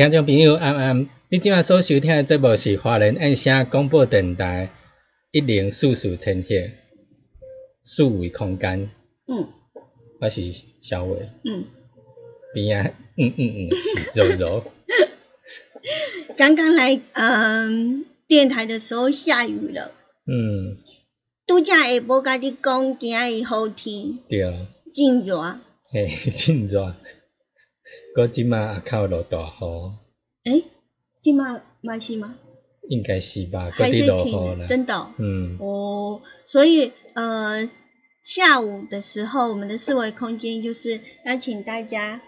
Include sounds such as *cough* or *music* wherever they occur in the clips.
听众朋友，安安，你今晚所收听的节目是华人爱声广播电台一零四四千赫四维空间。嗯我是小伟，嗯，边啊，嗯嗯嗯，是柔柔。*laughs* 刚刚来嗯电台的时候下雨了，嗯，拄则下晡甲你讲今仔日好天，对，真热。嘿，真热。搁即马也靠落大雨，诶，即马嘛是吗？应该是吧？搁还伫落？雨啦。真的哦、嗯，哦，所以呃，下午的时候，我们的四维空间就是邀请大家，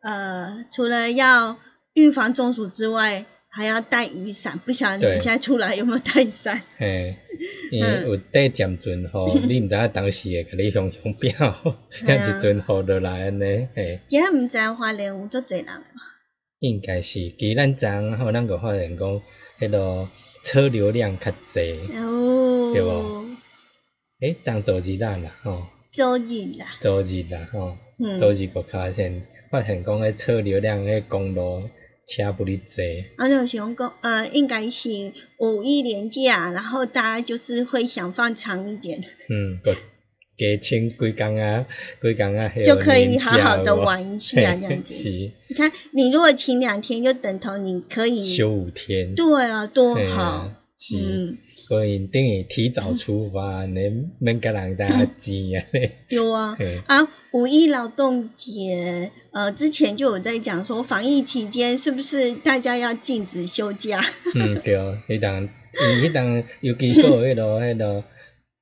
呃，除了要预防中暑之外，还要带雨伞。不晓得你现在出来有没有带伞？嘿，*laughs* 因为嗯有带渐阵吼，你毋知影当时会甲你向 *laughs* 向表，遐一阵雨落来安尼，嘿。今仔毋知影花莲有足侪人？应该是，其实咱昨昏吼，咱个发现讲，迄落车流量较侪，哦，对无诶，昨昨日咱啦吼，周日啦，昨日啦吼，嗯，昨日个发现发现讲，迄车流量迄公路车不哩坐，啊，就想讲，呃，应该是五一连假，然后大家就是会想放长一点，嗯，个加请几工啊，几工啊，*laughs* 就可以好好的玩一下这样子。是你看，你如果请两天，就等同你可以休五天，对啊，多好啊，，是。嗯，所以等于提早出发，你免甲人家钱啊咧。对啊。*laughs* 啊，五一劳动节，呃，之前就有在讲说，防疫期间是不是大家要禁止休假？嗯，对，迄当，因为迄当，尤其还有迄落迄落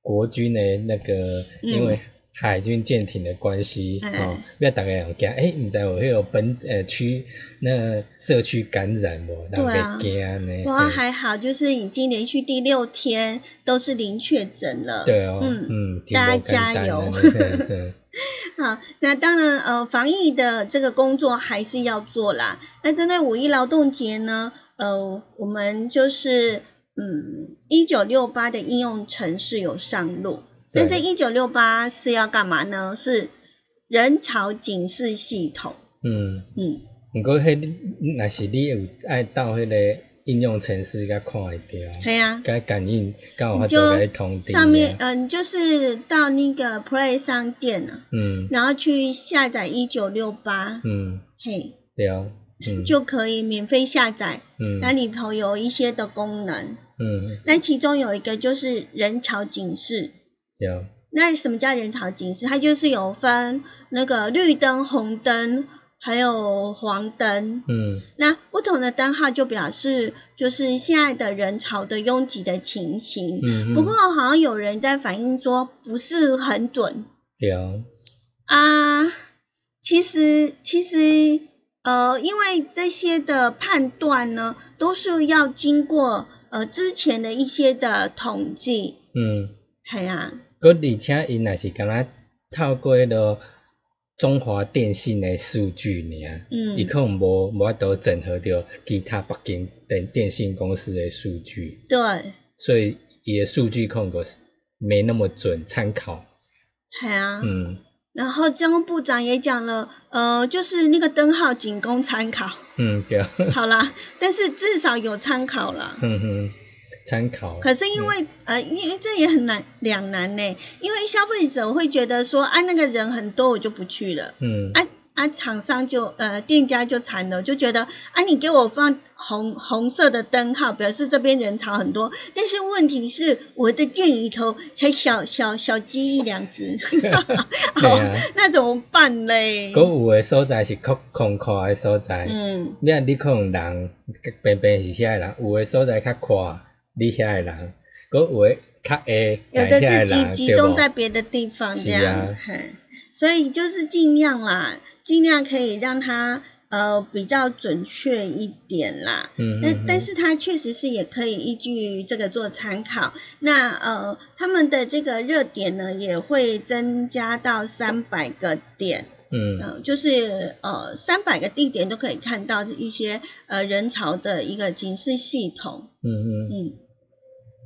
国军的那个，因为海军舰艇的关系，嗯吼，要大家有惊，诶，毋知有迄落本呃区那社区感染无，人对啊呢。哇，嘿还好，就是已经连续第六天都是零确诊了。对哦，嗯嗯，大家加油 *laughs* 好，那当然，呃，防疫的这个工作还是要做啦。那针对五一劳动节呢，呃，我们就是，嗯，一九六八的应用程式有上路。那这对一九六八是要干嘛呢？是人潮警示系统。嗯，嗯，毋过迄若是你有爱到迄个应用程式甲看会着，系啊、甲感应，甲有法度甲你通知啊。上面，嗯、你就是到那个 Play 商店啊，嗯。然后去下载一九六八，嗯，嘿，对啊，嗯。就可以免费下载。嗯。那里头有一些的功能，嗯。那其中有一个就是人潮警示。那什么叫人潮警示？它就是有分那个绿灯、红灯，还有黄灯。嗯那不同的灯号就表示就是现在的人潮的拥挤的情形。嗯，不过好像有人在反映说不是很准对，啊。其实其实呃，因为这些的判断呢，都是要经过呃之前的一些的统计。嗯，系啊，佮而且因也是敢若透过迄落中华电信的数据尔，嗯伊可能无无法度整合着其他北京电电信公司的数据，对，所以伊的数据可能个没那么准参考。系啊。嗯然后交通部长也讲了，呃，就是那个灯号仅供参考。嗯对，好啦，但是至少有参考啦。嗯哼，参考。可是因为、呃，因为这也很难两难呢，因为消费者会觉得说，啊，那个人很多，我就不去了。嗯啊啊，厂商就呃店家就惨了，就觉得啊，你给我放红红色的灯号，表示这边人潮很多。但是问题是，我的店里头才小小小鸡一两只，*laughs* 对啊 *laughs* 哦，那怎么办嘞？佮有诶所在是空空旷诶所在，嗯，你啊，你可能人平平是遐诶人，有诶所在较宽，你遐诶人，佮有诶较下，有的是集集中在别的地方这样是啊，所以就是尽量啦，尽量可以让他呃比较准确一点啦。嗯嗯但但是他确实是也可以依据这个做参考。那呃，他们的这个热点呢也会增加到三百个点，嗯。嗯、就是呃三百个地点都可以看到一些呃人潮的一个警示系统，嗯嗯。嗯，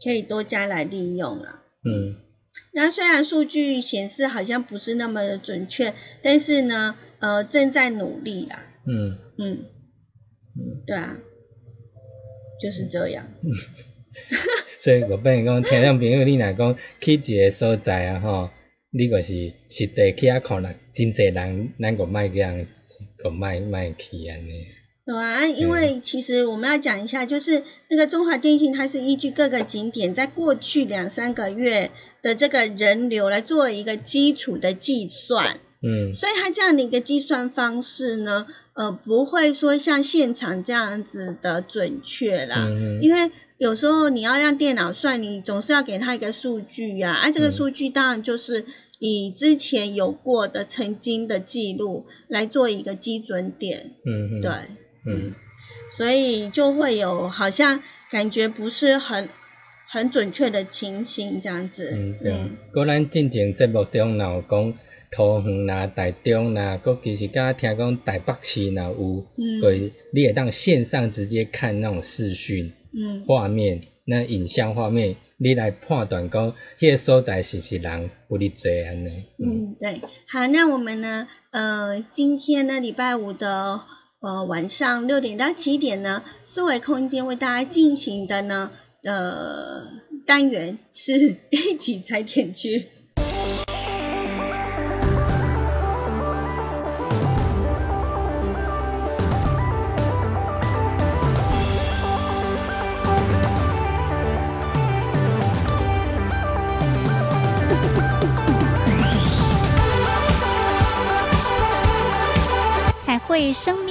可以多加来利用了。嗯那虽然数据显示好像不是那么的准确，但是呢，呃，正在努力啦。嗯嗯，嗯，对啊，就是这样。*laughs* 所以我变讲，听众朋友，你若讲去一个所在啊吼，你就是实际去遐看啦，真侪人，咱个莫样，个莫莫去安尼。有啊，因为其实我们要讲一下，就是那个中华电信，它是依据各个景点在过去两三个月的这个人流来做一个基础的计算，嗯。所以它这样的一个计算方式呢，呃，不会说像现场这样子的准确啦。嗯嗯因为有时候你要让电脑算，你总是要给它一个数据呀、啊，啊，这个嗯。数据当然就是以之前有过的曾经的记录来做一个基准点，嗯嗯，对，嗯。所以就会有好像感觉不是很很准确的情形这样子，嗯对。果咱进前节目中若有讲桃园啦、台中啦，搁其实敢听讲台北市若有，嗯。对，你会当线上直接看那种视讯嗯。画面，那影像画面，你来判断讲迄个所在是不是人不哩济安尼。嗯。嗯，对，好，那我们呢，呃，今天呢，礼拜五的呃晚上六点到七点呢，思维空间为大家进行的呢，呃，单元是 *laughs* 一起踩点去。彩绘生命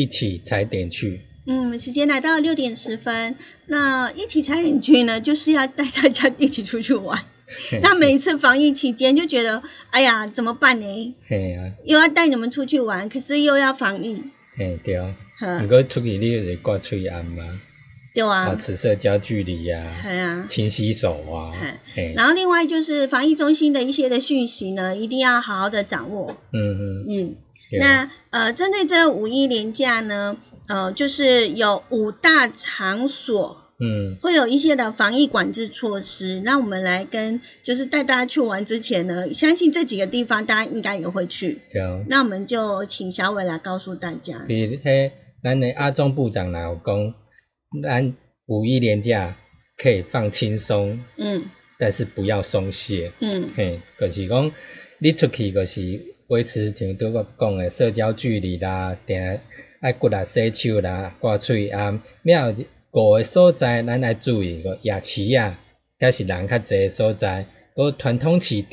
一起踩点去。嗯，时间来到六点十分，那一起踩点去呢，*laughs* 就是要带大家一起出去玩。那每一次防疫期间就觉得，哎呀，怎么办呢？嘿啊，又要带你们出去玩，可是又要防疫，嘿对。毋呵，过出去你就是挂喙安嘛，对啊保，持社交距离啊，系啊。勤洗手啊嘿，嘿，然后另外就是防疫中心的一些的讯息呢，一定要好好的掌握。嗯嗯嗯，对那呃，针对这五一连假呢，呃，就是有五大场所嗯，会有一些的防疫管制措施。那我们来跟就是带大家去玩之前呢，相信这几个地方大家应该也会去。对。那我们就请小伟来告诉大家。比如嘿咱的阿中部长若有讲，咱五一连假可以放轻松，嗯但是不要松懈。嗯嘿，就是讲你出去就是维持像拄我讲诶社交距离啦，定爱骨力洗手啦，挂喙啊，了后五个所在咱来注意个夜市啊，遐是人较济诶所在，个传统市场，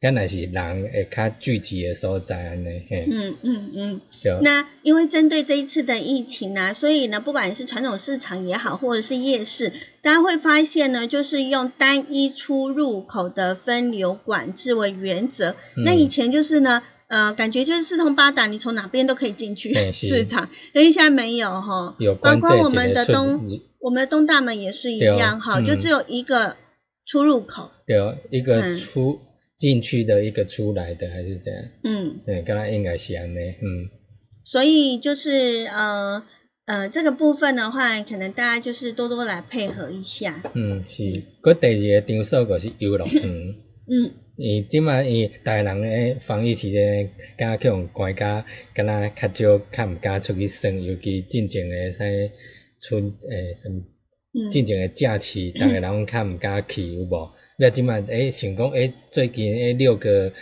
遐若是人会较聚集诶所在安尼嘿，嗯嗯嗯。对。那因为针对这一次的疫情啊，所以呢，不管是传统市场也好，或者是夜市，大家会发现呢，就是用单一出入口的分流管制为原则。嗯那以前就是呢，呃，感觉就是四通八达，你从哪边都可以进去 *laughs* 市场，但是现在没有哈。有包括我们的东，我们的东大门也是一样哈，嗯就只有一个出入口。对，一嗯个出进去的，一个出来的，还是这样？嗯，对，刚才应该是安尼，嗯，所以就是呃呃这个部分的话，可能大家就是多多来配合一下。嗯是。佮第二个场所就是游乐园，嗯伊即摆伊逐个人咧防疫期间，敢若去互关甲，敢若较少较毋敢出去耍，尤其进前诶啥春诶什么。嗯，进前诶假期，逐个人较毋敢去有无？了即摆诶，想讲诶，最近诶六个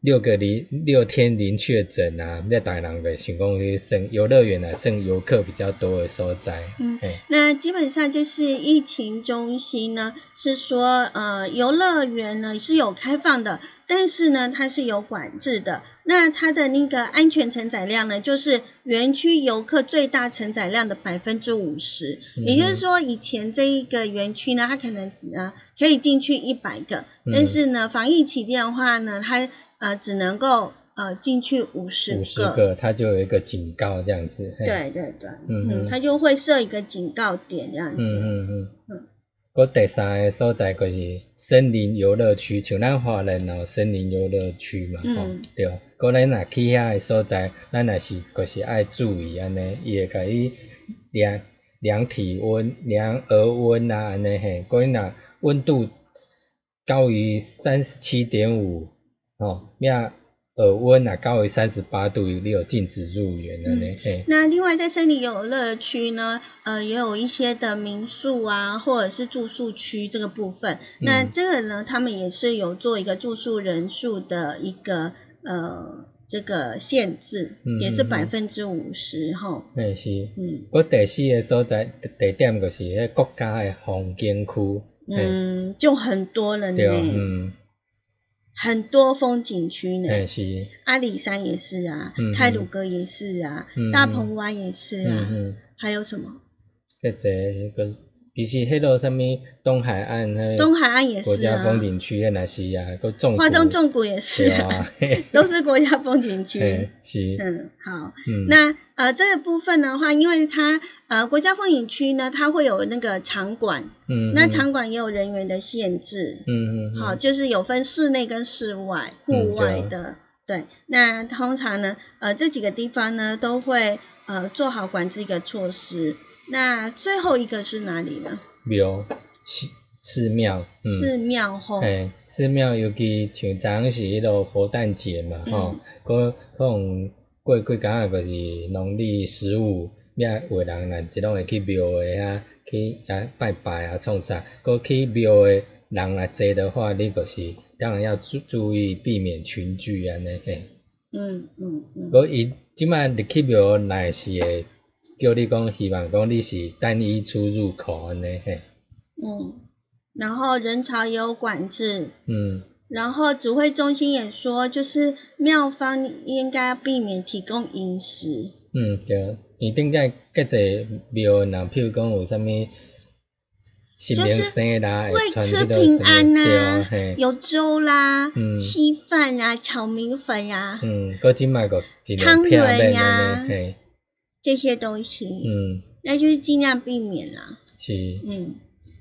六个零六天零确诊啊，了逐个人袂想讲去算游乐园啊，剩游客比较多的所在。嗯嘿，那基本上就是疫情中心呢，是说呃游乐园呢是有开放的，但是呢它是有管制的。那它的那个安全承载量呢，就是园区游客最大承载量的百分之五十。嗯也就是说，以前这一个园区呢，它可能只呃可以进去一百个，嗯但是呢防疫期间的话呢，它呃只能够呃进去五十五十个，它就有一个警告这样子。对对对，嗯嗯它就会设一个警告点这样子。嗯嗯嗯嗯。我第三个所在就是森林游乐区，像咱华人有森林游乐区嘛，吼、嗯对。个咱若去遐个所在，咱也是就是爱注意安尼，伊会甲你量量体温、量额温啊安尼嘿。个你若温度高于三十七点五，吼，呀耳温啊高于三十八度，你有禁止入园安尼嘿。那另外在森林游乐区呢，呃，也有一些的民宿啊，或者是住宿区这个部分。那嗯这个呢，他们也是有做一个住宿人数的一个呃这个限制，嗯也是嗯嗯百分之五十哈。嘿是。嗯我第四个所在地点就是迄国家的风景区，嗯，就很多了对，呢，嗯，很多风景区呢。阿里山也是啊，嗯泰鲁阁也是啊，嗯大鹏湾也是啊，还有什么？其实迄落什物东海岸迄东海岸也是国家风景区，迄若是啊，个纵花东纵谷也是啊，*laughs* 都是国家风景区。*laughs* 嘿是，嗯，好，嗯，那呃这个部分的话，因为它呃国家风景区呢，它会有那个场馆，嗯，那场馆也有人员的限制，嗯嗯嗯，好，就是有分室内跟室外、户嗯对啊。外的。对，那通常呢，呃，这几个地方呢都会呃做好管制一个措施。那最后一个是哪里呢？庙寺寺庙，嗯。寺庙吼。嘿，寺庙尤其像昨昏是迄落佛诞节嘛，嗯吼、可可能过几工啊，就是农历十五，遐有的人若即拢会去庙诶遐去遐拜拜啊，创啥，搁去庙诶人若济的话，你就是当然要注注意避免群聚安尼嘿。嗯嗯嗯。搁伊即摆入去庙内是会叫你讲，希望讲你是单一出入口安尼嘿，嗯，然后人潮也有管制，嗯。然后指挥中心也说，就是庙方应该避免提供饮食。嗯，对，伊顶个较济庙，若譬如讲有啥物新明生啦，会吃平安呐、有粥啦、嗯。稀饭啊、炒米粉呀、嗯，搁即摆个尽汤圆呀嘿，这些东西，嗯，那就是尽量避免啦。是，嗯，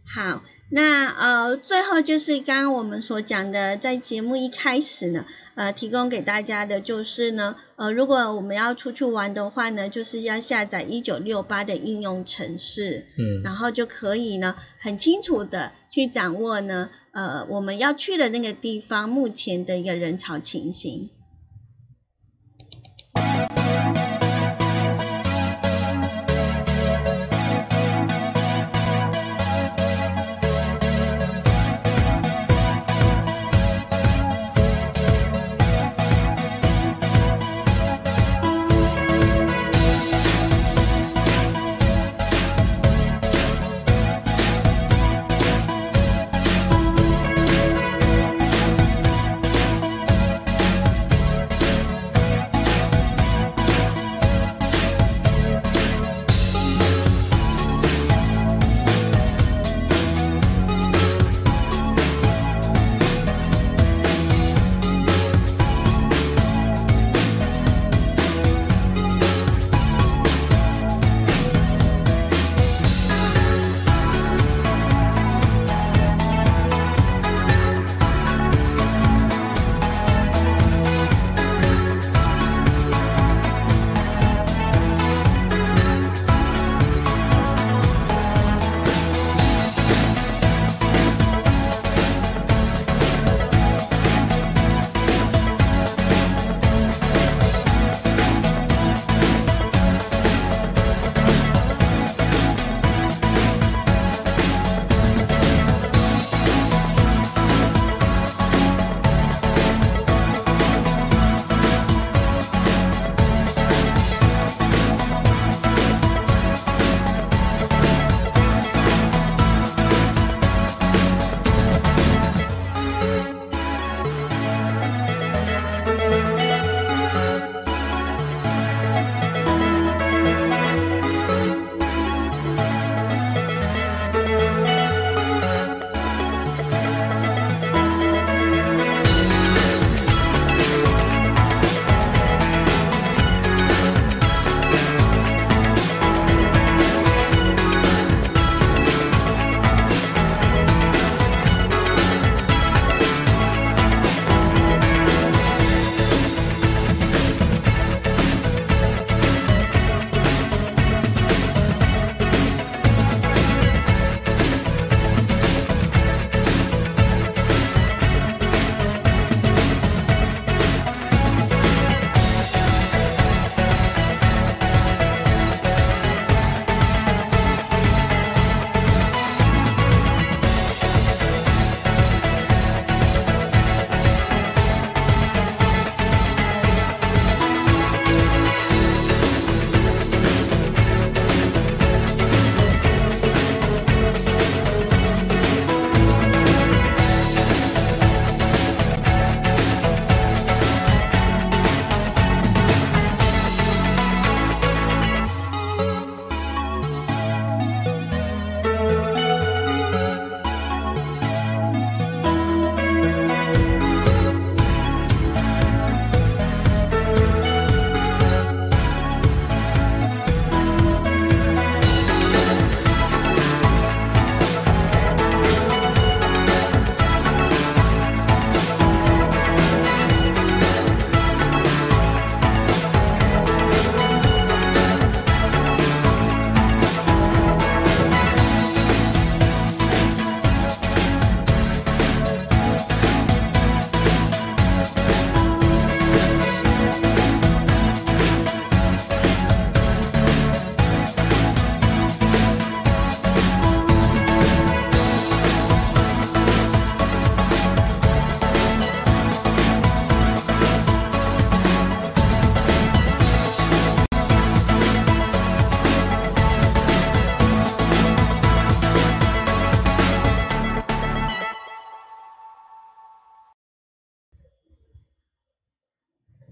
好，那呃，最后就是刚刚我们所讲的，在节目一开始呢，呃，提供给大家的就是呢，呃，如果我们要出去玩的话呢，就是要下载一九六八的应用程式，嗯，然后就可以呢，很清楚的去掌握呢，呃，我们要去的那个地方目前的一个人潮情形。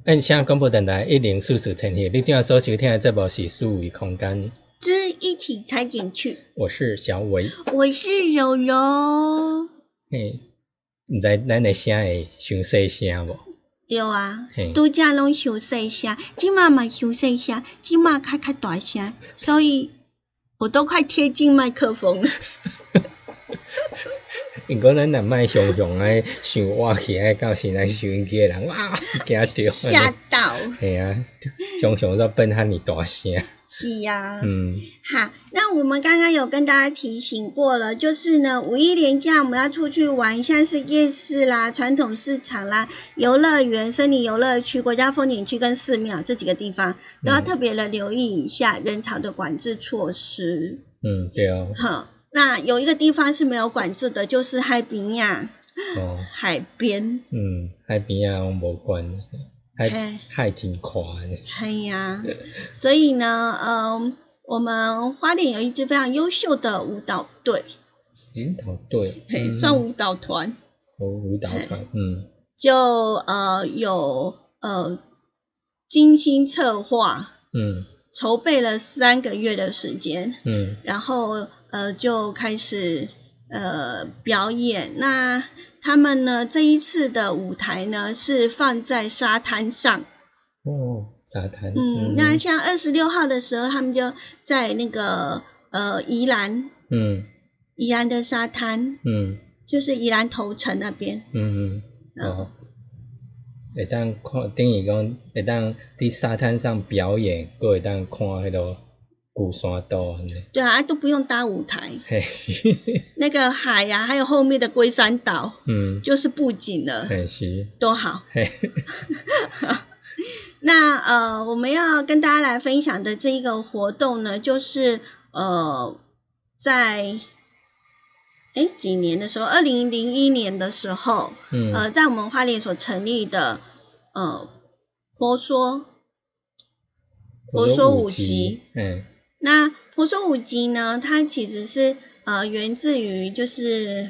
印象广播电台一零四四千赫，你正在所收听的节目是《数维空间》，之一起踩进去。我是小伟，我是柔柔。嘿，毋知咱的声会伤细声无？对啊嘿，拄则拢伤细声，即马嘛伤细声，即马较较大声，所以我都快贴近麦克风了。*laughs* 因过咱若莫雄雄诶想我起来到现在收音机诶人，哇，惊着。吓到。系啊，雄雄都奔遐尼大声。是呀。嗯。好，那我们刚刚有跟大家提醒过了，就是呢，五一连假我们要出去玩，像是夜市啦、传统市场啦、游乐园、森林游乐区、国家风景区跟寺庙这几个地方，都要特别的留意一下人潮的管制措施。嗯，对哦。好。那有一个地方是没有管制的，就是海边呀。哦。*laughs* 海边。嗯，海边啊，我无管。海海真宽。系呀，所以呢，呃，我们花莲有一支非常优秀的舞蹈队。舞蹈队。嘿，算舞蹈团。哦，舞蹈团，嗯。就呃有呃精心策划。嗯。筹备了三个月的时间。嗯。然后。呃，就开始呃表演。那他们呢？这一次的舞台呢是放在沙滩上。哦，沙滩。嗯，那像二十六号的时候，他们就在那个呃宜兰。嗯。宜兰的沙滩。嗯。就是宜兰头城那边。嗯嗯。哦。会当看，等于讲会当伫沙滩上表演，佫会当看迄个。鼓山岛，对啊，都不用搭舞台，*laughs* 那个海呀，还有后面的龟山岛，嗯，就是布景了，多好。*laughs* 那呃，我们要跟大家来分享的这一个活动呢，就是呃，在哎几年的时候，二零零一年的时候，嗯，呃，在我们花莲所成立的呃婆娑婆娑舞集，嗯。那婆娑舞集呢？它其实是呃源自于就是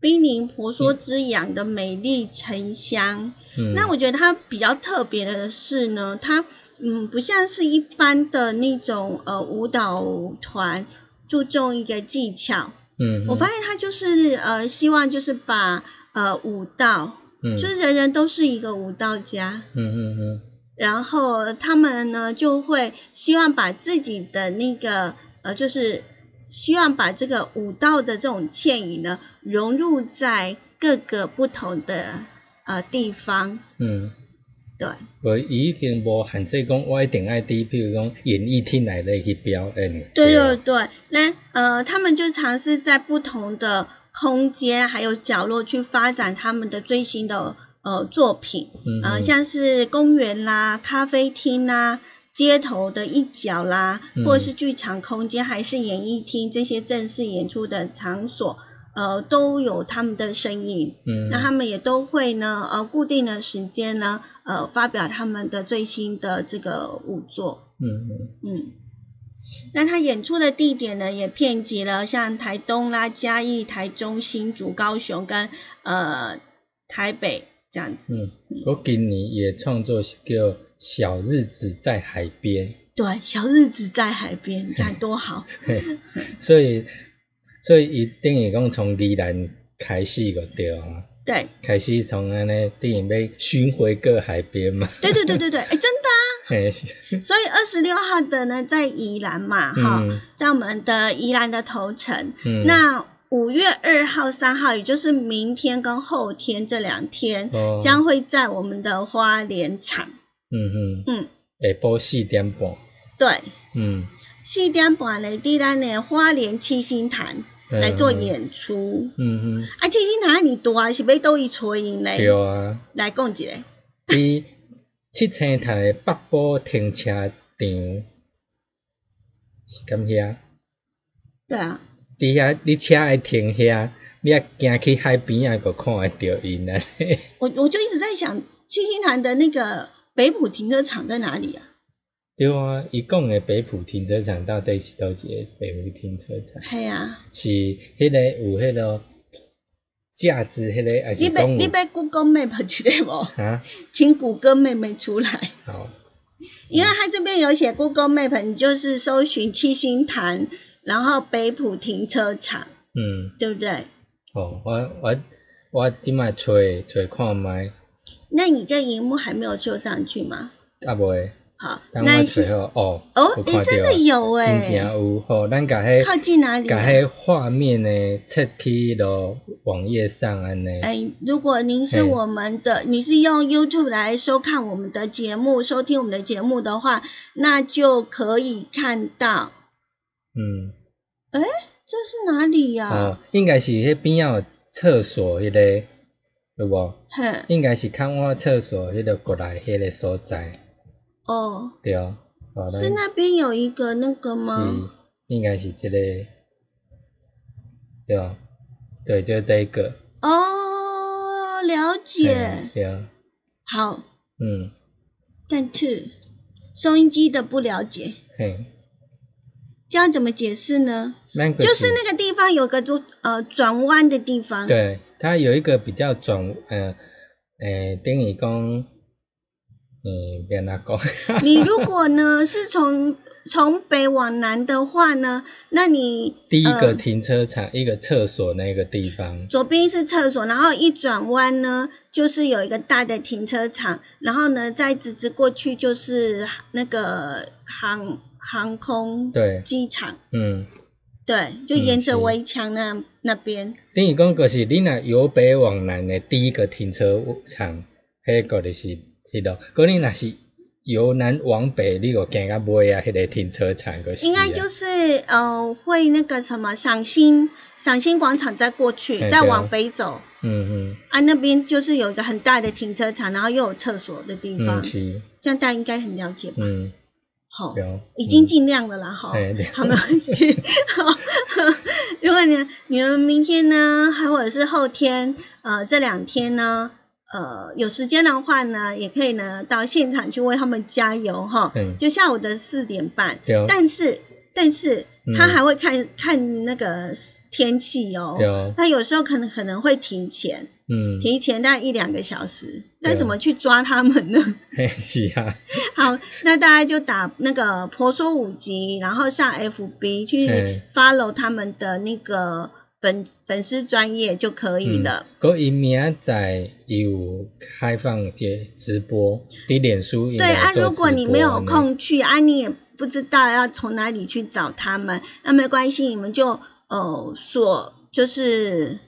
濒临婆娑之养的美丽城乡。嗯。那我觉得它比较特别的是呢，它嗯不像是一般的那种呃舞蹈团注重一个技巧。嗯。我发现它就是呃希望就是把呃舞蹈，嗯，就是人人都是一个舞蹈家。嗯嗯嗯。然后他们呢就会希望把自己的那个呃，就是希望把这个武道的这种倩影呢融入在各个不同的呃地方。嗯，对。我已经无限制讲，我一定爱滴，比如讲演艺厅来的去表演。对对对，那呃，他们就尝试在不同的空间还有角落去发展他们的最新的。呃，作品，呃，像是公园啦、咖啡厅啦、街头的一角啦，或者是剧场空间，还是演艺厅这些正式演出的场所，呃，都有他们的身影。嗯，那他们也都会呢，呃，固定的时间呢，呃，发表他们的最新的这个舞作。嗯嗯嗯。那他演出的地点呢，也遍及了像台东啦、嘉义、台中、新竹、高雄跟呃台北。这样子，嗯，我今年也创作叫《小日子在海边》。对，小日子在海边，你看多好。*laughs* 所以，所以一定于讲从宜兰开始个对啊。对。开始从安尼电影要巡回各海边嘛。对对对对对，哎，*laughs* 真的啊。所以二十六号的呢，在宜兰嘛，哈，在我们的宜兰的头城。嗯。那。五月二号、三号，也就是明天跟后天这两天，将会在我们的花莲场。嗯嗯嗯。下晡四点半。对。嗯。四点半来伫咱的花莲七星潭来做演出。嗯嗯。啊，七星潭你大是要倒去找因嘞？对啊。来讲一下。*laughs* 伫七星潭的北部停车场是咁遐。对啊。伫遐，你车会停遐，你啊行去海边啊，个看会着因啊。*laughs* 我我就一直在想，七星潭的那个北浦停车场在哪里啊？对啊，伊讲的北浦停车场到底是倒一个北浦停车场？系啊。是迄个有迄个价值，迄个还是讲？你你要 Google Map 一个无？啊？*laughs* 请谷歌妹妹出来。好。因为它这边有写 Google Map，你就是搜寻七星潭。然后北浦停车场，嗯，对不对？哦，我我我今麦吹吹看麦。那你这荧幕还没有秀上去吗？啊不会。好，那是找好哦，哦，有哎，真的有哎、真正有吼，咱甲迄靠近哪里、甲啊？迄画面呢切去到网页上安尼。哎，如果您是我们的，你是用 YouTube 来收看我们的节目、收听我们的节目的话，那就可以看到。嗯，这是哪里呀、哦，应该是迄边仔有厕所迄、个，对无？嘿，应该是看我厕所迄个过来迄个所在，哦，对。哦，是那边有一个那个吗？是应该是这个，对吧？对，就是这一个。哦，了解。对啊，好，嗯，但是收音机的不了解，嘿，这样怎么解释呢？就是那个地方有个转呃转弯的地方。对，它有一个比较转，呃，呃、等于讲，嗯，别那讲，*laughs* 你如果呢是从从北往南的话呢，那你第一个呃停车场，一个厕所那个地方，左边是厕所，然后一转弯呢，就是有一个大的停车场，然后呢再直直过去就是那个航航空对，机场，嗯，对，就沿着围墙那那边。等于讲就是你若由北往南的第一个停车场，迄个就是迄个，可你若是由南往北，你个行到尾啊，迄个停车场个是啊。应该就是呃会那个什么赏心赏心广场再过去，再往北走。嗯嗯。啊，那边就是有一个很大的停车场，然后又有厕所的地方，是，这样大家应该很了解吧？嗯好、已经尽量了啦，好，没关系。*laughs* 好，如果你你们明天呢，还或者是后天，呃，这两天呢，呃，有时间的话呢，也可以呢到现场去为他们加油哈。嗯就下午的四点半，对哦但是但是嗯他还会看、看那个天气哦。对哦，他有时候可能可能会提前，嗯，提前大概一两个小时，那怎么去抓他们呢？嘿 *laughs* 是啊，*laughs* 好，那大家就打那个婆娑五级，然后上 FB 去嗯 follow 他们的那个粉粉丝专业就可以了。嗯。佮伊明仔伊有开放接直播，伫脸书应对啊，如果你没有，空去啊，你也不知道要从哪里去找他们，那没关系，你们就呃所就是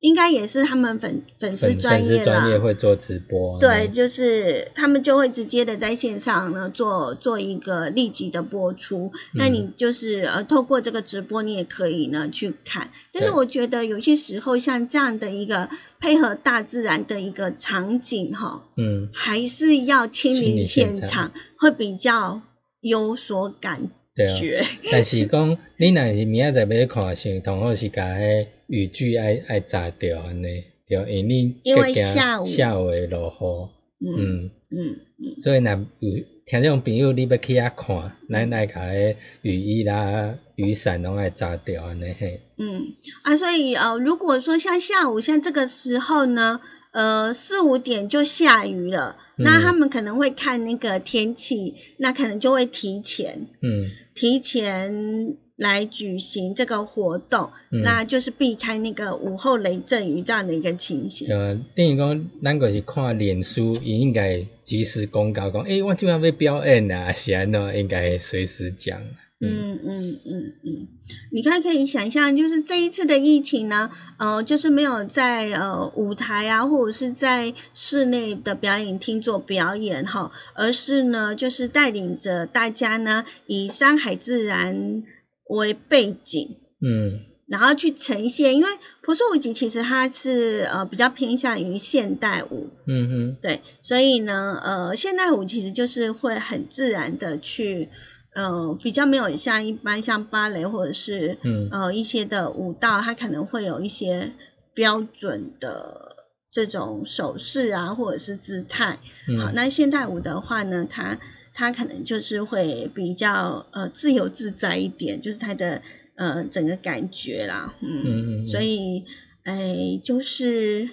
应该也是他们粉粉丝专业啦。丝专业。会做直播，对，，就是他们就会直接的在线上呢做做一个立即的播出，那你就是呃透过这个直播，你也可以呢去看。但是我觉得有些时候像这样的一个配合大自然的一个场景哈，嗯，还是要亲亲临现场，会比较有所感对啊。觉。*laughs* 但是讲，你若是明仔载要看，先同好是甲迄雨具爱爱炸掉安尼，对，因为你因为惊下午下午会落雨，嗯嗯，嗯嗯，所以若有听众朋友你要去遐看，咱来甲迄雨衣啦、雨伞拢爱炸掉安尼嘿，嗯。啊，所以呃，如果说像下午像这个时候呢，呃四五点就下雨了，那嗯。他们可能会看那个天气，那可能就会提前嗯。提前来举行这个活动，嗯那就是避开那个午后雷阵雨这样的一个情形。呃，等于讲，咱就是看脸书，伊应该及时公告讲，诶、我今晚要表演啊，是安怎，应该随时讲。嗯嗯嗯嗯，你看可以想象，就是这一次的疫情呢，呃，就是没有在呃舞台啊，或者是在室内的表演厅做表演哈，而是呢，就是带领着大家呢，以山海自然为背景，嗯。然后去呈现，因为婆娑舞集其实它是呃比较偏向于现代舞，嗯哼，对，所以呢，呃，现代舞其实就是会很自然的去，呃，比较没有像一般像芭蕾或者是嗯。呃一些的舞蹈，它可能会有一些标准的这种手势啊，或者是姿态。好，嗯那现代舞的话呢，它它可能就是会比较呃自由自在一点，就是他的呃整个感觉啦，嗯，嗯嗯嗯所以哎就是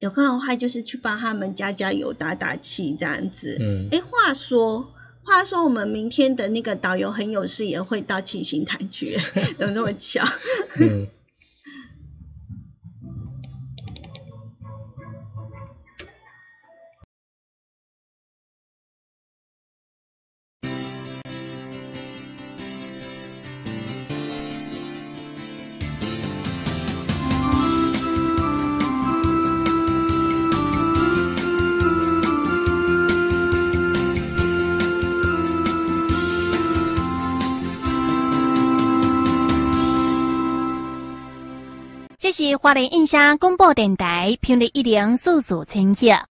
有空的话，就是去帮他们加加油、打打气这样子。嗯，哎，话说。话说，我们明天的那个导游很有事，也会到七星潭去，*laughs* 怎么这么巧？*laughs* 嗯。是华联印象广播电台频率一零四四千赫。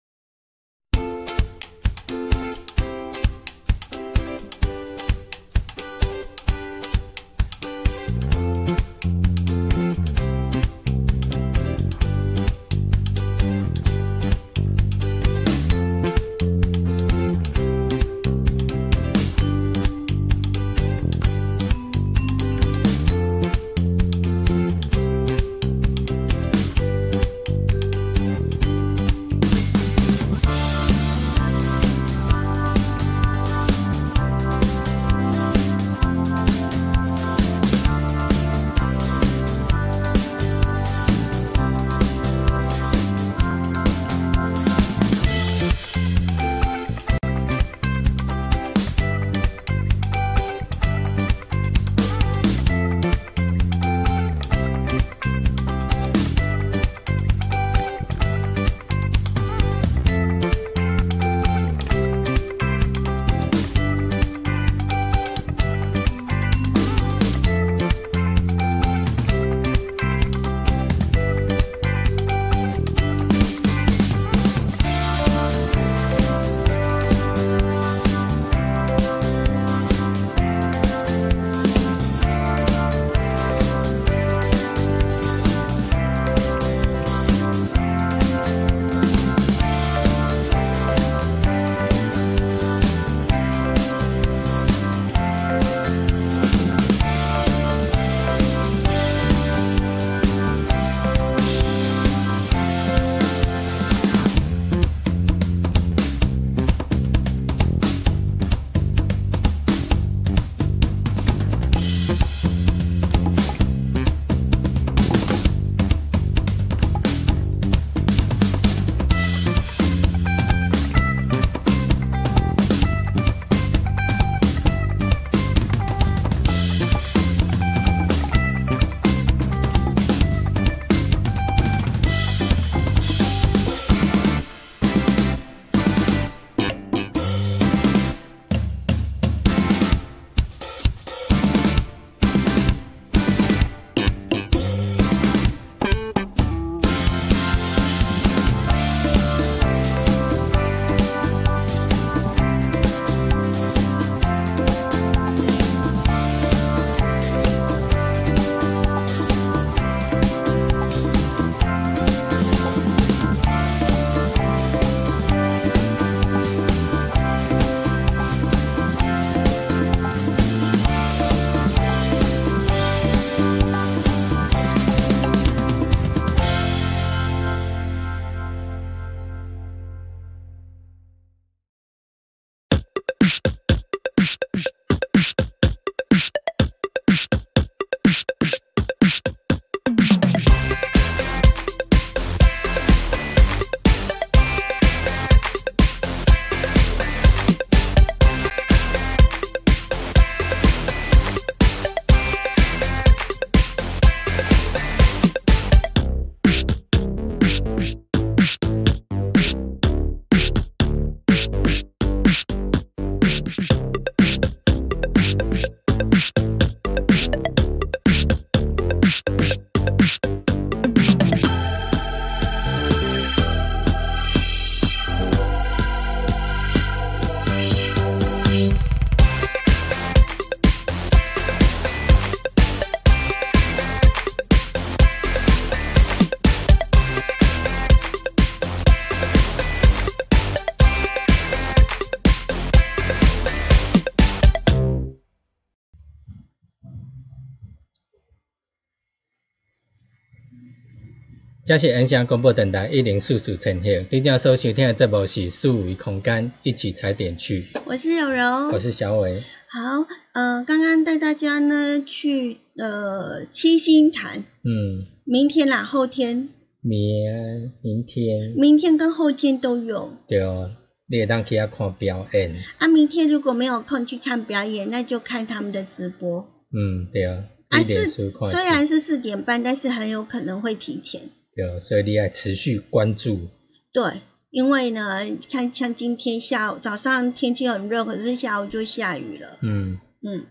这是影响广播电台一零四四千赫，你正所收听的节目是数维空间，一起踩点去。我是有柔，我是小伟。好，呃，刚刚带大家呢去呃七星潭，嗯，明天啦，后天，明明天，明天跟后天都有。对哦，你也当去遐看表演。啊，明天如果没有空去看表演，那就看他们的直播。嗯，对啊。啊是，虽然是四点半，但是很有可能会提前。对，所以你要持续关注。对，因为呢，看像今天下午早上天气很热，可是下午就下雨了。嗯嗯。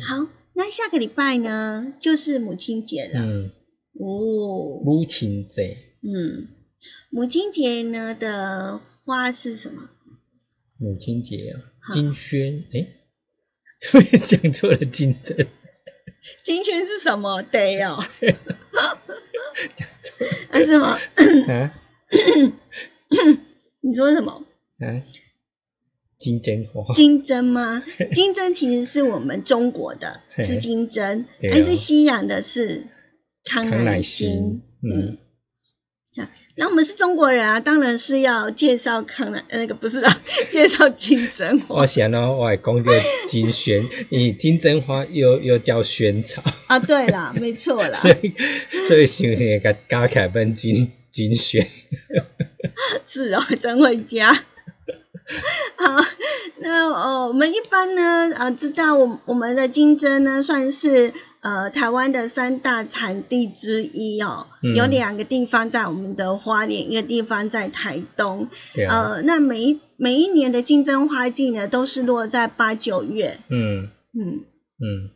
好，那下个礼拜呢，就是母亲节了。嗯。哦，母亲节，嗯，母亲节呢的花是什么？母亲节啊，金萱，诶，*laughs* 讲错了，金针，金萱是什么？对哦，*laughs* 啊什么？啊 *coughs* 你说什么？啊，金针花，金针吗？金针其实是我们中国的，是金针，对哦但是西洋的是康乃馨。嗯啊，那我们是中国人啊，当然是要介绍康乃呃那个不是啦，介绍金针花我想呢，我还讲到金萱，因为金针花又又叫萱草，啊。对啦，没错啦，*laughs* 所以所以想那个加起来变金金萱。*laughs* 是哦，真会加。*laughs* 好，那呃，我们一般呢，呃，知道我我们的金针呢，算是呃台湾的三大产地之一哦。嗯有两个地方在我们的花莲，一个地方在台东。对啊，呃，那每一每一年的金针花季呢，都是落在八九月。嗯嗯，嗯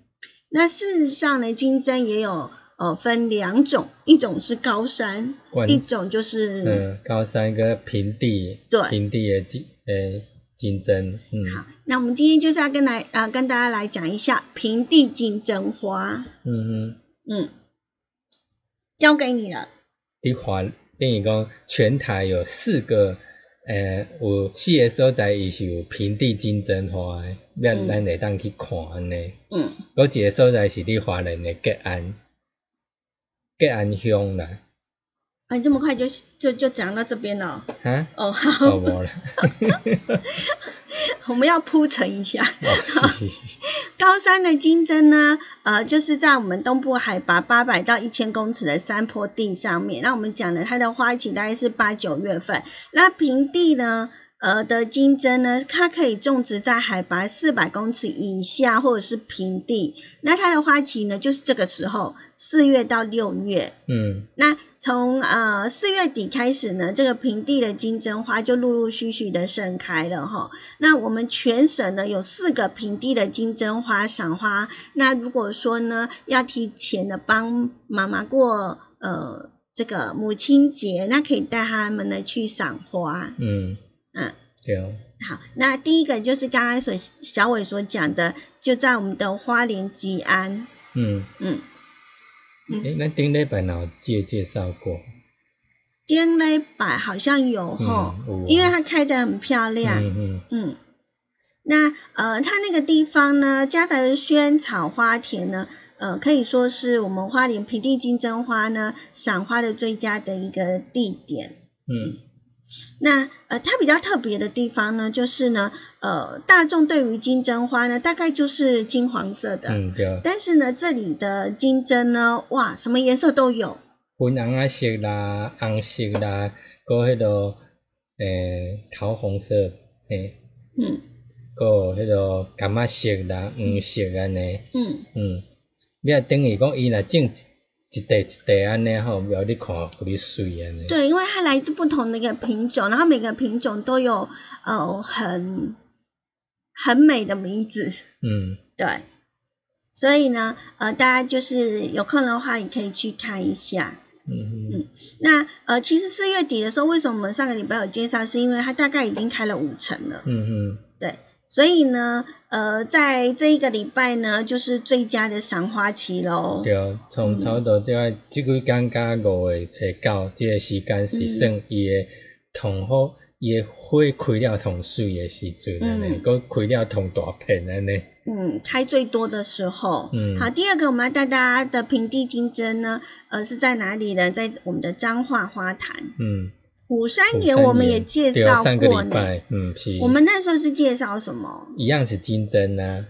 那事实上呢，金针也有呃分两种，一种是高山，一种就是、嗯，高山跟平地，对平地的金呃金针，嗯好，那我们今天就是要跟来啊、跟大家来讲一下平地金针花。嗯哼，嗯，交给你了。伫华等于讲全台有四个。呃，有四个所在伊是有平地金针花的，要嗯咱会当去看安尼。嗯，嗰一个所在是伫华人的吉安，吉安乡啦，啊，你这么快就就就讲到这边了哦。好，*laughs* 我们要铺陈一下。哦是是是，*laughs* 高山的金针呢，呃，就是在我们东部海拔八百到一千公尺的山坡地上面。那我们讲的它的花期大概是八九月份。那平地呢，呃的金针呢，它可以种植在海拔四百公尺以下或者是平地。那它的花期呢，就是这个时候，四月到六月。嗯那从呃四月底开始呢，这个平地的金针花就陆陆续续的盛开了哈。那我们全省呢有四个平地的金针花赏花。那如果说呢要提前的帮妈妈过呃这个母亲节，那可以带他们呢去赏花。嗯，嗯，对，好，那第一个就是刚刚所小伟所讲的，就在我们的花莲吉安。嗯，嗯，嗯。诶，咱顶礼拜哪介介绍过？丁雷柏好像有吼，嗯因为它开得很漂亮。嗯嗯。嗯，那呃，它那个地方呢，嘉德萱草花田呢，呃，可以说是我们花莲平地金针花呢赏花的最佳的一个地点。嗯那呃，它比较特别的地方呢，就是呢，呃，大众对于金针花呢，大概就是金黄色的，嗯对，但是呢，这里的金针呢，哇，什么颜色都有。粉红啊色啦，红色啦，搁迄个诶桃红色，诶，嗯。搁有迄个柑仔色啦，黄色安尼，嗯，嗯，你啊等于讲伊若种一一地一地安尼吼，要你看有你水安尼。对，因为它来自不同的一个品种，然后每个品种都有呃很很美的名字，嗯。对，所以呢，呃，大家就是有空的话也可以去看一下。嗯嗯那呃，其实四月底的时候，为什么我们上个礼拜有介绍，是因为它大概已经开了五成了，嗯嗯对，所以呢，呃，在这一个礼拜呢，就是最佳的赏花期喽。对，从差不多即个即几工甲五月初九即个时间是算伊的同好，伊诶花开了同水的时阵安尼，嗯搁开了同大片安尼。嗯，开最多的时候。嗯好，第二个我们要带大家的平地金针呢，呃，是在哪里呢？在我们的彰化花坛。嗯，虎山岩我们也介绍对上个过呢。礼拜，嗯是。我们那时候是介绍什么？一样是金针啊，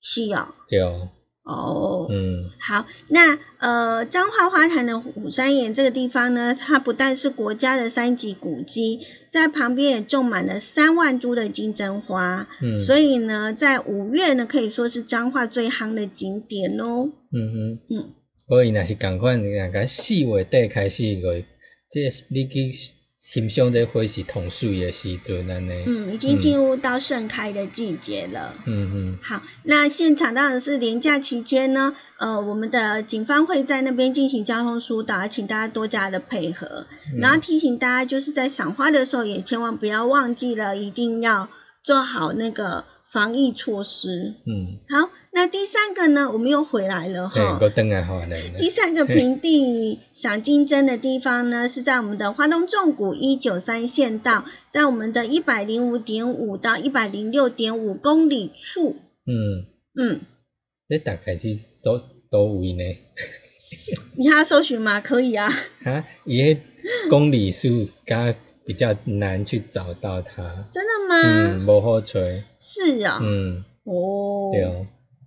是哦。对，哦。嗯好，那呃，彰化花坛的虎山岩这个地方呢，它不但是国家的三级古迹，在旁边也种满了三万株的金针花，嗯，所以以呢，在五月呢，可以说是彰化最夯的景点哦。嗯哼，嗯，所以若是共款，若甲四月底开始个，即个你去欣赏这花是同水的时阵安尼。嗯，已经进入到盛开的季节了。嗯嗯。好，那现场当然是连假期间呢，呃，我们的警方会在那边进行交通疏导，请大家多加的配合。嗯然后提醒大家，就是在赏花的时候，也千万不要忘记了，一定要做好那个防疫措施。嗯，好，那第三个呢，我们又回来了嘿，哈。第三个平地赏金针的地方呢，是在我们的花东纵谷一九三县道，在我们的一百零五点五到一百零六点五公里处。嗯，嗯，你大概是搜多位呢？你还要搜寻吗？可以啊。哈，伊迄公里数敢比较难去找到它。真的吗？嗯，无好找。是啊、嗯，哦。对哦。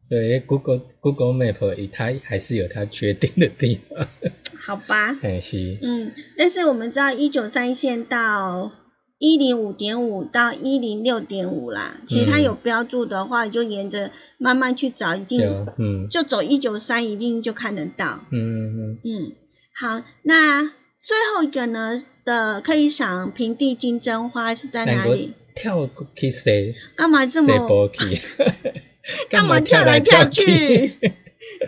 对，Google Google Map 它还是有它缺点的地方。*laughs* 好吧。哎是。嗯，但是我们知道一九三线到一零五点五到一零六点五啦，其实它嗯有标注的话，你就沿着慢慢去找，一定嗯就走一九三，一定就看得到。嗯嗯嗯，好，那最后一个呢的可以赏平地金针花是在哪里？跳去西干嘛这么 *laughs* 干嘛跳来跳去？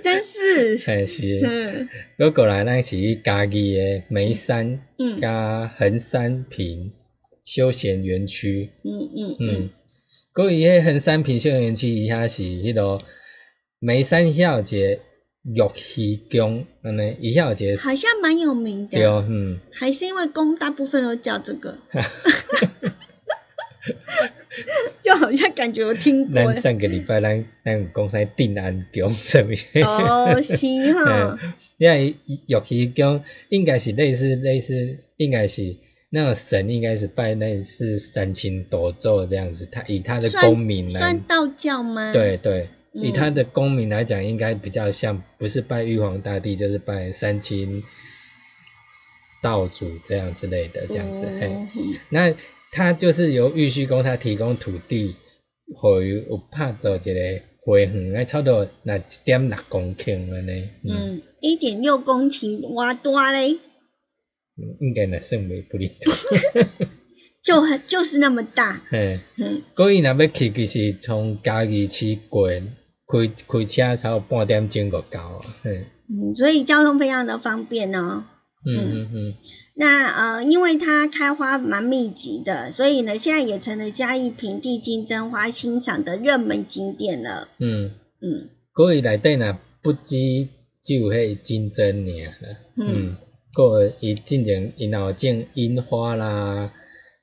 真是，哎是。嗯我过来咱是去嘉义的眉山嗯加横山坪休闲园区。嗯嗯嗯嗯，过伊迄横山坪休闲园区以下是迄落眉山遐有一个玉溪宫，安尼伊遐有一个好像蛮有名对，的，嗯，还是因为宫大部分都叫这个，*laughs* 就好像感觉我听过咱。上个礼拜咱咱有讲啥定安宫什么？哦，是哈，*laughs* 因为玉溪宫应该是类似类似，应该是那个神应该是拜类似三清斗咒这样子，他以他的功名来算道教吗？，对对，嗯以他的功名来讲，应该比较像，不是拜玉皇大帝，就是拜三清道祖这样之类的这样子。嘿，嗯那他就是由玉虚宫他提供土地，互有有拍做一个花园，啊，差不多那一点六公顷安尼。嗯，嗯，一点六公顷，偌大嘞，嗯应该那算袂不哩多。*laughs* 就很就是那么大，嘿，嗯，所以那要去，其实从嘉义市过，开开车差不多半点钟就到啊。嗯，所以交通非常的方便哦。嗯嗯嗯。那呃，因为它开花蛮密集的，所以呢，现在也成了嘉义平地金针花欣赏的热门景点了。嗯，嗯过伊内底呢不止只有迄金针尔啦，嗯嗯，过伊进前因有种樱花啦、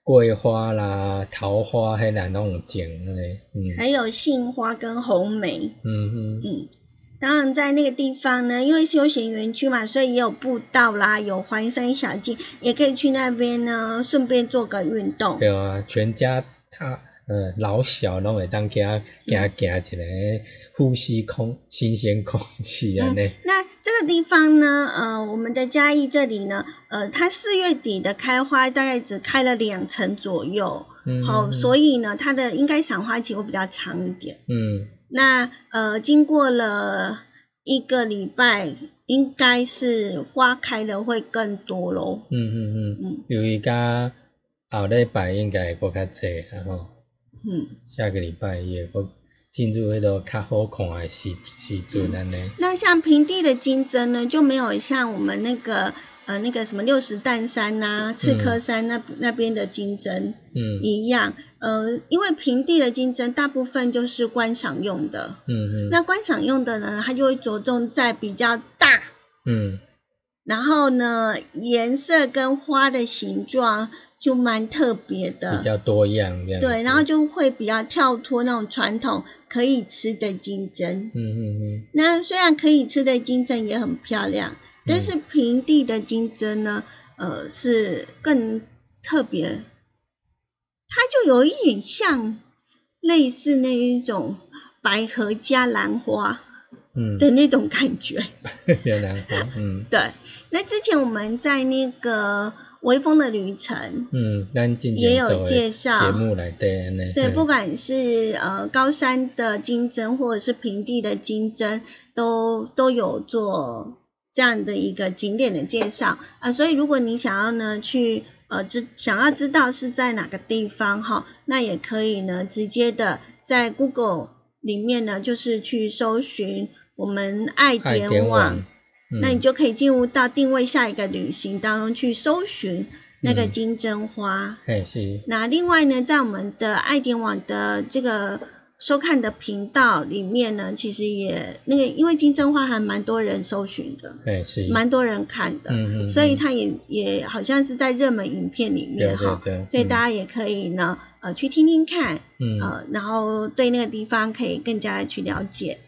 桂花啦、桃花，迄内拢有种安尼，嗯还有杏花跟红梅。嗯嗯嗯，当然在那个地方呢，因为休闲园区嘛，所以也有步道啦，有环山小径，也可以去那边呢，顺便做个运动。对啊，全家大呃老小拢会当去遐行行一个，呼吸空新鲜空气安尼，那这个地方呢，呃，我们的嘉义这里呢，呃，它四月底的开花大概只开了两成左右，嗯，好、嗯所以呢，它的应该赏花期会比较长一点。嗯那呃，经过了一个礼拜，应该是花开的会更多咯。嗯嗯嗯，嗯由于甲后礼拜应该会搁较济然后。嗯，下个礼拜也会进入迄个较好看的时时阵安尼。那像平地的金针呢，就没有像我们那个呃那个什么六十担山呐、赤科山那、那边的金针嗯。一样。呃，因为平地的金针大部分就是观赏用的，嗯嗯那观赏用的呢，它就会着重在比较大，嗯。然后呢颜色跟花的形状就蛮特别的，比较多样这样。对，然后就会比较跳脱那种传统可以吃的金针。嗯嗯嗯那虽然可以吃的金针也很漂亮，但嗯是平地的金针呢，呃，是更特别，它就有一点像类似那一种百合加兰花嗯的那种感觉。*laughs* 嗯，有兰花，嗯对，那之前我们在那个微风的旅程，嗯，也有介绍节目来。对，嗯不管是呃高山的金针或者是平地的金针，都都有做这样的一个景点的介绍啊、所以如果你想要呢去呃知想要知道是在哪个地方哈，那也可以呢直接的在 Google 里面呢就是去搜寻我们爱点网，那你就可以进入到定位下一个旅行当中去搜寻那个金针花。哎是。那另外呢，在我们的爱点网的这个。收看的频道里面呢，其实也那个，因为金针花还蛮多人搜寻的，哎，是，蛮多人看的，嗯嗯，所以它也也好像是在热门影片里面哈，对对，所以大家也可以呢，呃，去听听看，嗯，呃，然后对那个地方可以更加的去了解。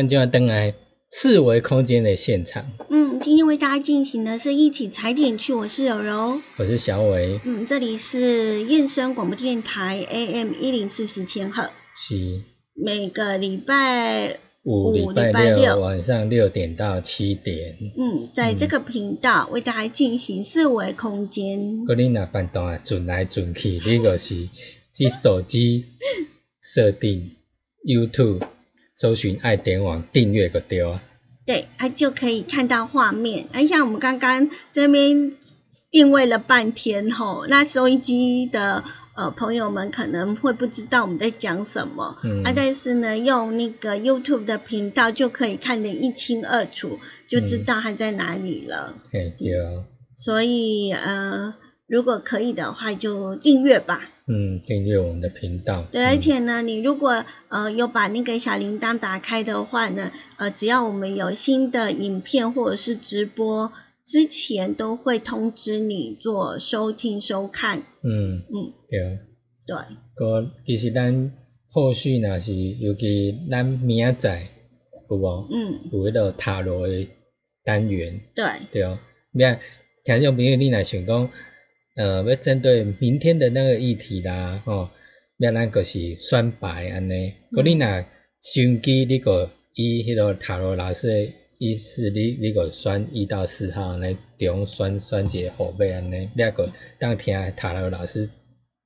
咱就要登来四维空间的现场。嗯，今今天为大家进行的是一起踩点去，我是柔柔，我是小伟，嗯，这里是燕声广播电台 AM 一零四十千赫，是。每个礼拜五礼拜六晚上六点到七点，嗯，在这个频道为大家进行四维空间。嗰你若办档啊，转来转去，你就是 *laughs* 去手机设定 YouTube，搜寻爱点网订阅个对啊。对，啊就可以看到画面。啊像我们刚刚这边定位了半天吼，那收音机的呃朋友们可能会不知道我们在讲什么，嗯啊，但是呢，用那个 YouTube 的频道就可以看得一清二楚，就知道它在哪里了。嘿，对啊，所以呃，如果可以的话，就订阅吧。嗯，订阅我们的频道。对，嗯而且呢，你如果呃有把那个小铃铛打开的话呢，呃，只要我们有新的影片或者是直播，之前都会通知你做收听收看。嗯，嗯，对啊。对，个其实咱后续若是，尤其咱明仔载有无？嗯，有迄个塔罗的单元，对，对哦。要听众朋友，你若想讲，呃，要针对明天的那个议题啦，吼、要咱就是选牌安尼。佮、你若手机你个以迄个塔罗老师的意思，你你个选一到四号来，中选选一个号码安尼，你个当听塔罗老师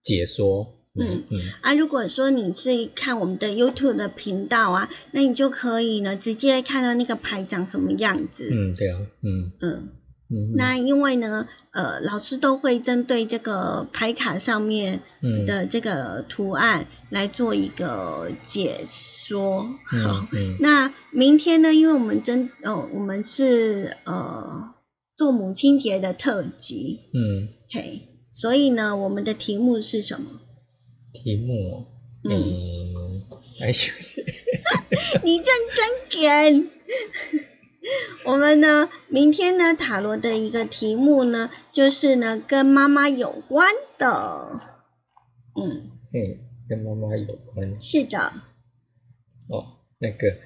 解说。嗯嗯啊，如果说你是看我们的 YouTube 的频道啊，那你就可以呢直接看到那个牌长什么样子。嗯，对啊，嗯嗯，嗯，那因为呢，呃，老师都会针对这个牌卡上面嗯的这个图案来做一个解说。好那明天呢，因为我们真哦，我们是呃做母亲节的特辑，嗯，嘿，所以呢，我们的题目是什么？题目哦，嗯嗯，来想一下你认真点。*laughs* 我们呢，明天呢，塔罗的一个题目呢，就是呢，跟妈妈有关的。嗯，嘿，跟妈妈有关。是的，哦，那个，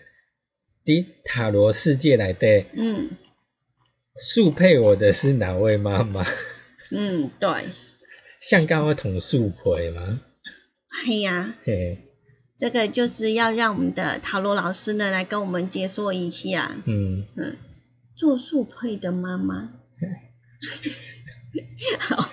伫塔罗世界来的嗯。速配我的是哪位妈妈？*laughs* 嗯，对，像刚我捅树皮吗？哎呀，嘿，这个就是要让我们的塔罗老师呢来跟我们解说一下。嗯，嗯，做速配的妈妈。好，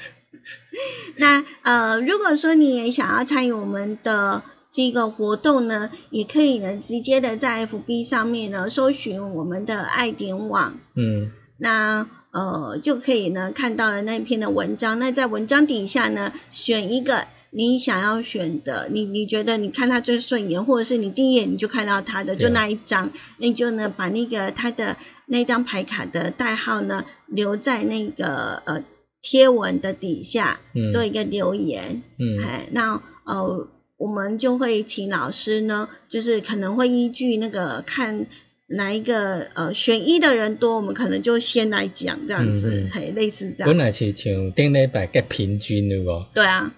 那呃，如果说你也想要参与我们的这个活动呢，也可以呢直接的在 FB 上面呢搜寻我们的爱点网，嗯，那呃就可以呢看到了那篇的文章。那在文章底下呢，选一个你想要选的，你你觉得你看他最顺眼，或者是你第一眼你就看到他的，就那一张，那你就呢把那个他的那张牌卡的代号呢留在那个呃贴文的底下，嗯做一个留言。嗯，哎，那呃，我们就会请老师呢，就是可能会依据那个看哪一个呃选一的人多，我们可能就先来讲这样子，嘿，类似这样。本来是像顶礼拜较平均有无？对啊，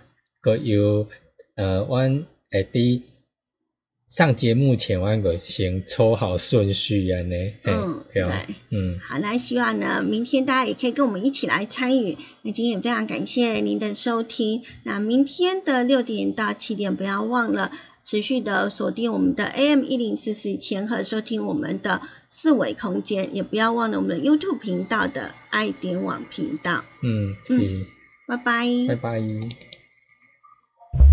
个有呃，阮会伫上节目前，阮个先抽好顺序安尼，嘿嗯对嗯，好，那希望呢，明天大家也可以跟我们一起来参与。那今天也非常感谢您的收听。那明天的六点到七点，不要忘了持续的锁定我们的 AM 一零四四千和收听我们的四维空间，也不要忘了我们的 YouTube 频道的爱点网频道。嗯，嗯是，拜拜。拜拜。